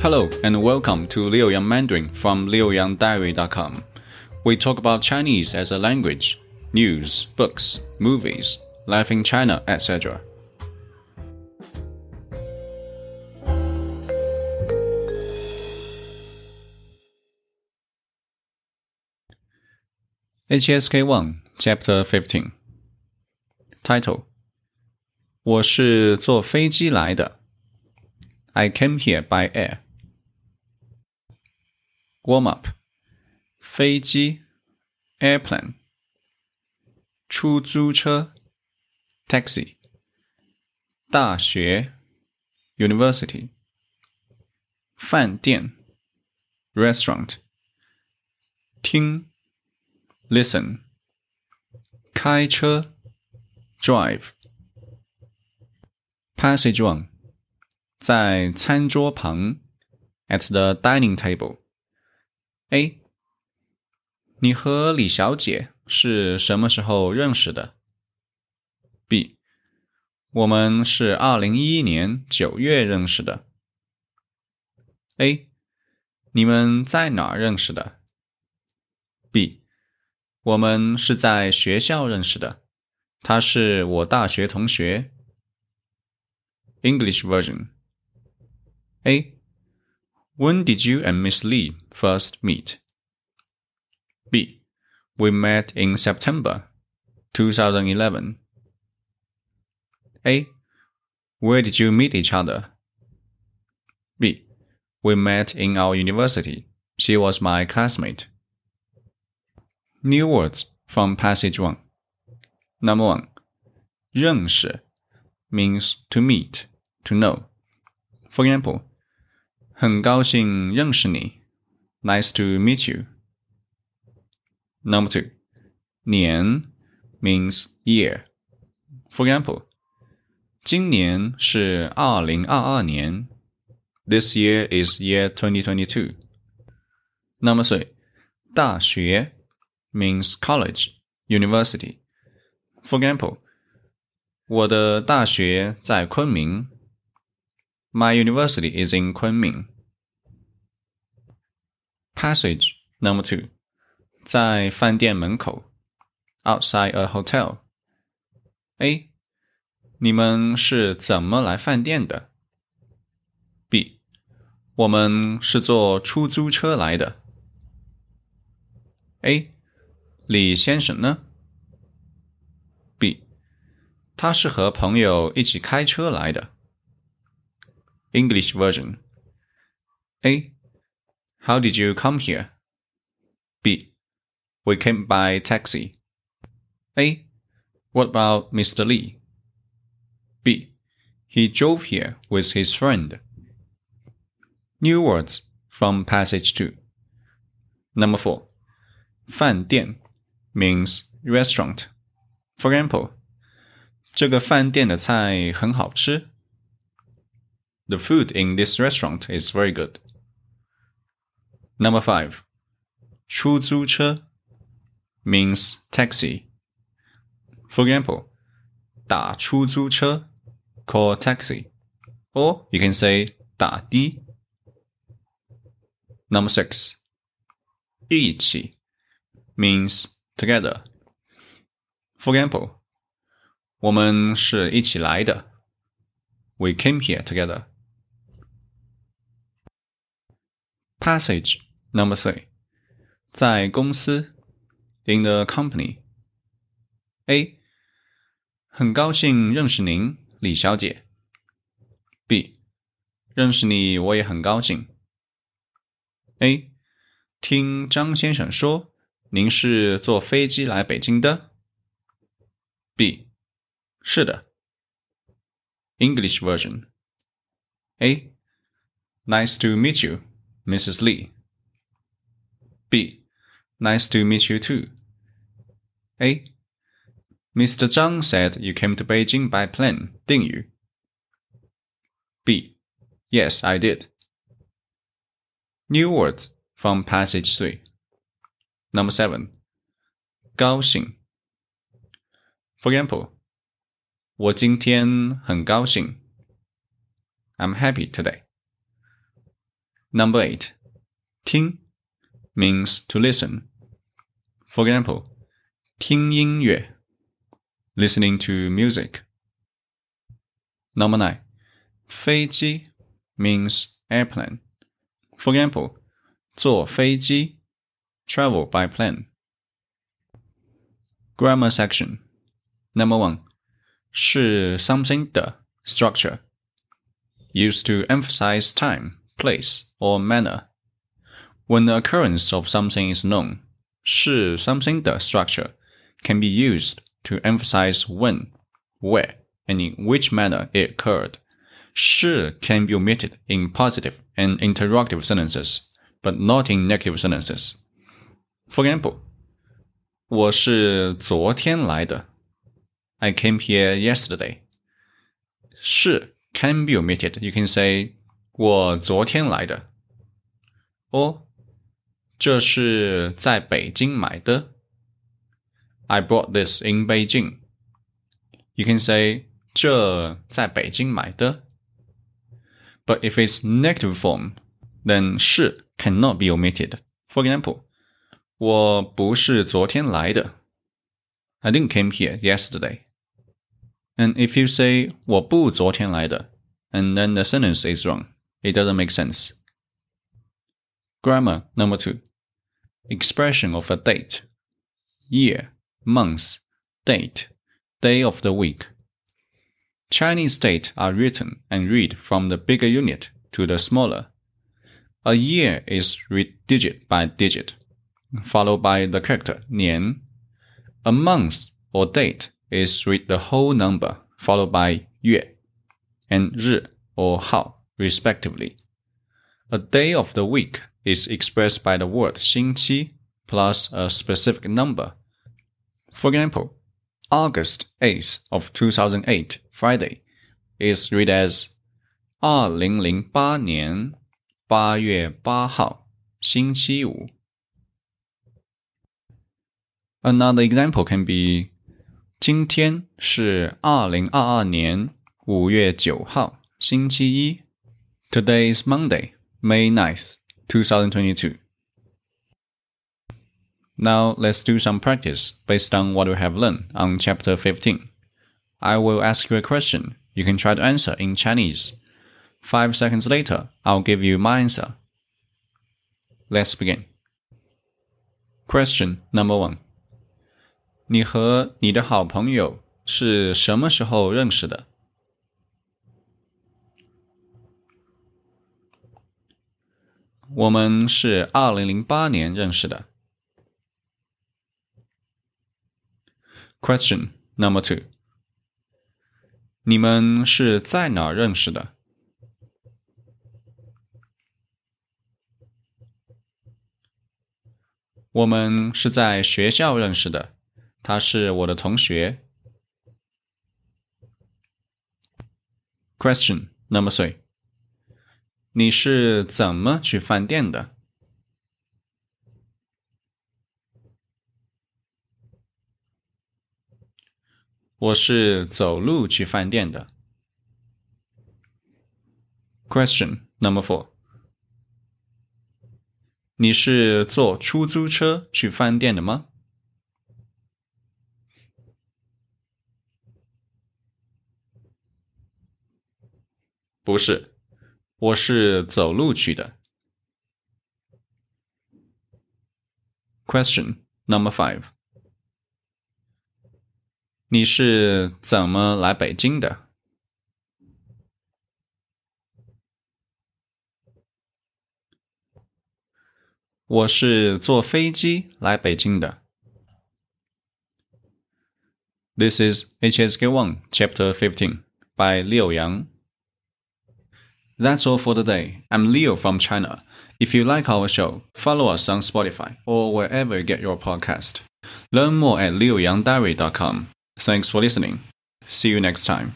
Hello and welcome to Liu Yang Mandarin from liuyangdiary.com. We talk about Chinese as a language, news, books, movies, life in China, etc. HSK 1 Chapter 15 Title 我是坐飞机来的。I came here by air. Warm up. 飞机 airplane. 出租车 taxi. 大学 university. 饭店 restaurant. 听 listen. 开车 drive. Passage one，在餐桌旁，at the dining table。 A，你和李小姐是什么时候认识的？B，我们是二零一一年九月认识的。A，你们在哪认识的？B，我们是在学校认识的，他是我大学同学。English version. A. When did you and Miss Lee first meet? B. We met in September 2011. A. Where did you meet each other? B. We met in our university. She was my classmate. New words from passage 1. Number 1. 认识 means to meet to know. For example, 很高兴认识你，Nice to meet you. Number two, 年 means year. For example, 今年是二零二二年。This year is year 2022. Number three, 大学 means college, university. For example, 我的大学在昆明。my university is in Kunming. Passage number two，在饭店门口，outside a hotel。A，你们是怎么来饭店的？B，我们是坐出租车来的。A，李先生呢？B，他是和朋友一起开车来的。English version. A. How did you come here? B. We came by taxi. A. What about Mr. Lee? B. He drove here with his friend. New words from passage 2. Number 4. 饭店 means restaurant. For example, 这个饭店的菜很好吃。the food in this restaurant is very good. Number five, 出租车 means taxi. For example, 打出租车 call taxi, or you can say 打的. Number six, 一起 means together. For example, 我们是一起来的. We came here together. Passage number three，在公司，in the company。A，很高兴认识您，李小姐。B，认识你我也很高兴。A，听张先生说您是坐飞机来北京的。B，是的。English version。A，Nice to meet you。Mrs. Lee. B. Nice to meet you too. A. Mr. Zhang said you came to Beijing by plane, didn't you? B. Yes, I did. New words from passage 3. Number 7. 高兴 For example, 我今天很高兴 I'm happy today. Number eight, 听 means to listen. For example, 听音乐 listening to music. Number nine, 飞机 means airplane. For example, 坐飞机 travel by plane. Grammar section. Number one, 是 something 的 structure used to emphasize time, place, or manner. When the occurrence of something is known, 是 something the structure can be used to emphasize when, where, and in which manner it occurred. 是 can be omitted in positive and interrogative sentences, but not in negative sentences. For example, 我是昨天来的. I came here yesterday. 是 can be omitted. You can say 我昨天来的。or 这是在北京买的。I bought this in Beijing. You can say 这在北京买的。But if it's negative form, then 是 cannot be omitted. For example, 我不是昨天来的。I didn't came here yesterday. And if you say 我不昨天来的 and then the sentence is wrong, it doesn't make sense. Grammar number two. expression of a date, year, month, date, day of the week. Chinese dates are written and read from the bigger unit to the smaller. A year is read digit by digit, followed by the character nian. A month or date is read the whole number, followed by yue and 日 or hao, respectively. A day of the week is expressed by the word 星期 plus a specific number. For example, August 8th of 2008, Friday, is read as 二零零八年八月八号星期五. Another example can be 今天是二零二二年五月九号星期一. Today is Monday, May 9th, 2022. Now let's do some practice based on what we have learned on chapter 15. I will ask you a question. You can try to answer in Chinese. Five seconds later, I'll give you my answer. Let's begin. Question number one. 你和你的好朋友是什么时候认识的？ 我们是二零零八年认识的。Question number two. 你们是在哪认识的？我们是在学校认识的，他是我的同学。Question number three. 你是怎么去饭店的？我是走路去饭店的。Question number four. 你是坐出租车去饭店的吗？不是，我是走路去的。Question number five. 你是怎么来北京的？我是坐飞机来北京的。This is HSK One, Chapter 15 by Liu Yang. That's all for today. I'm Leo from China. If you like our show, follow us on Spotify or wherever you get your podcast. Learn more at liuyangdiary.com. Thanks for listening. See you next time.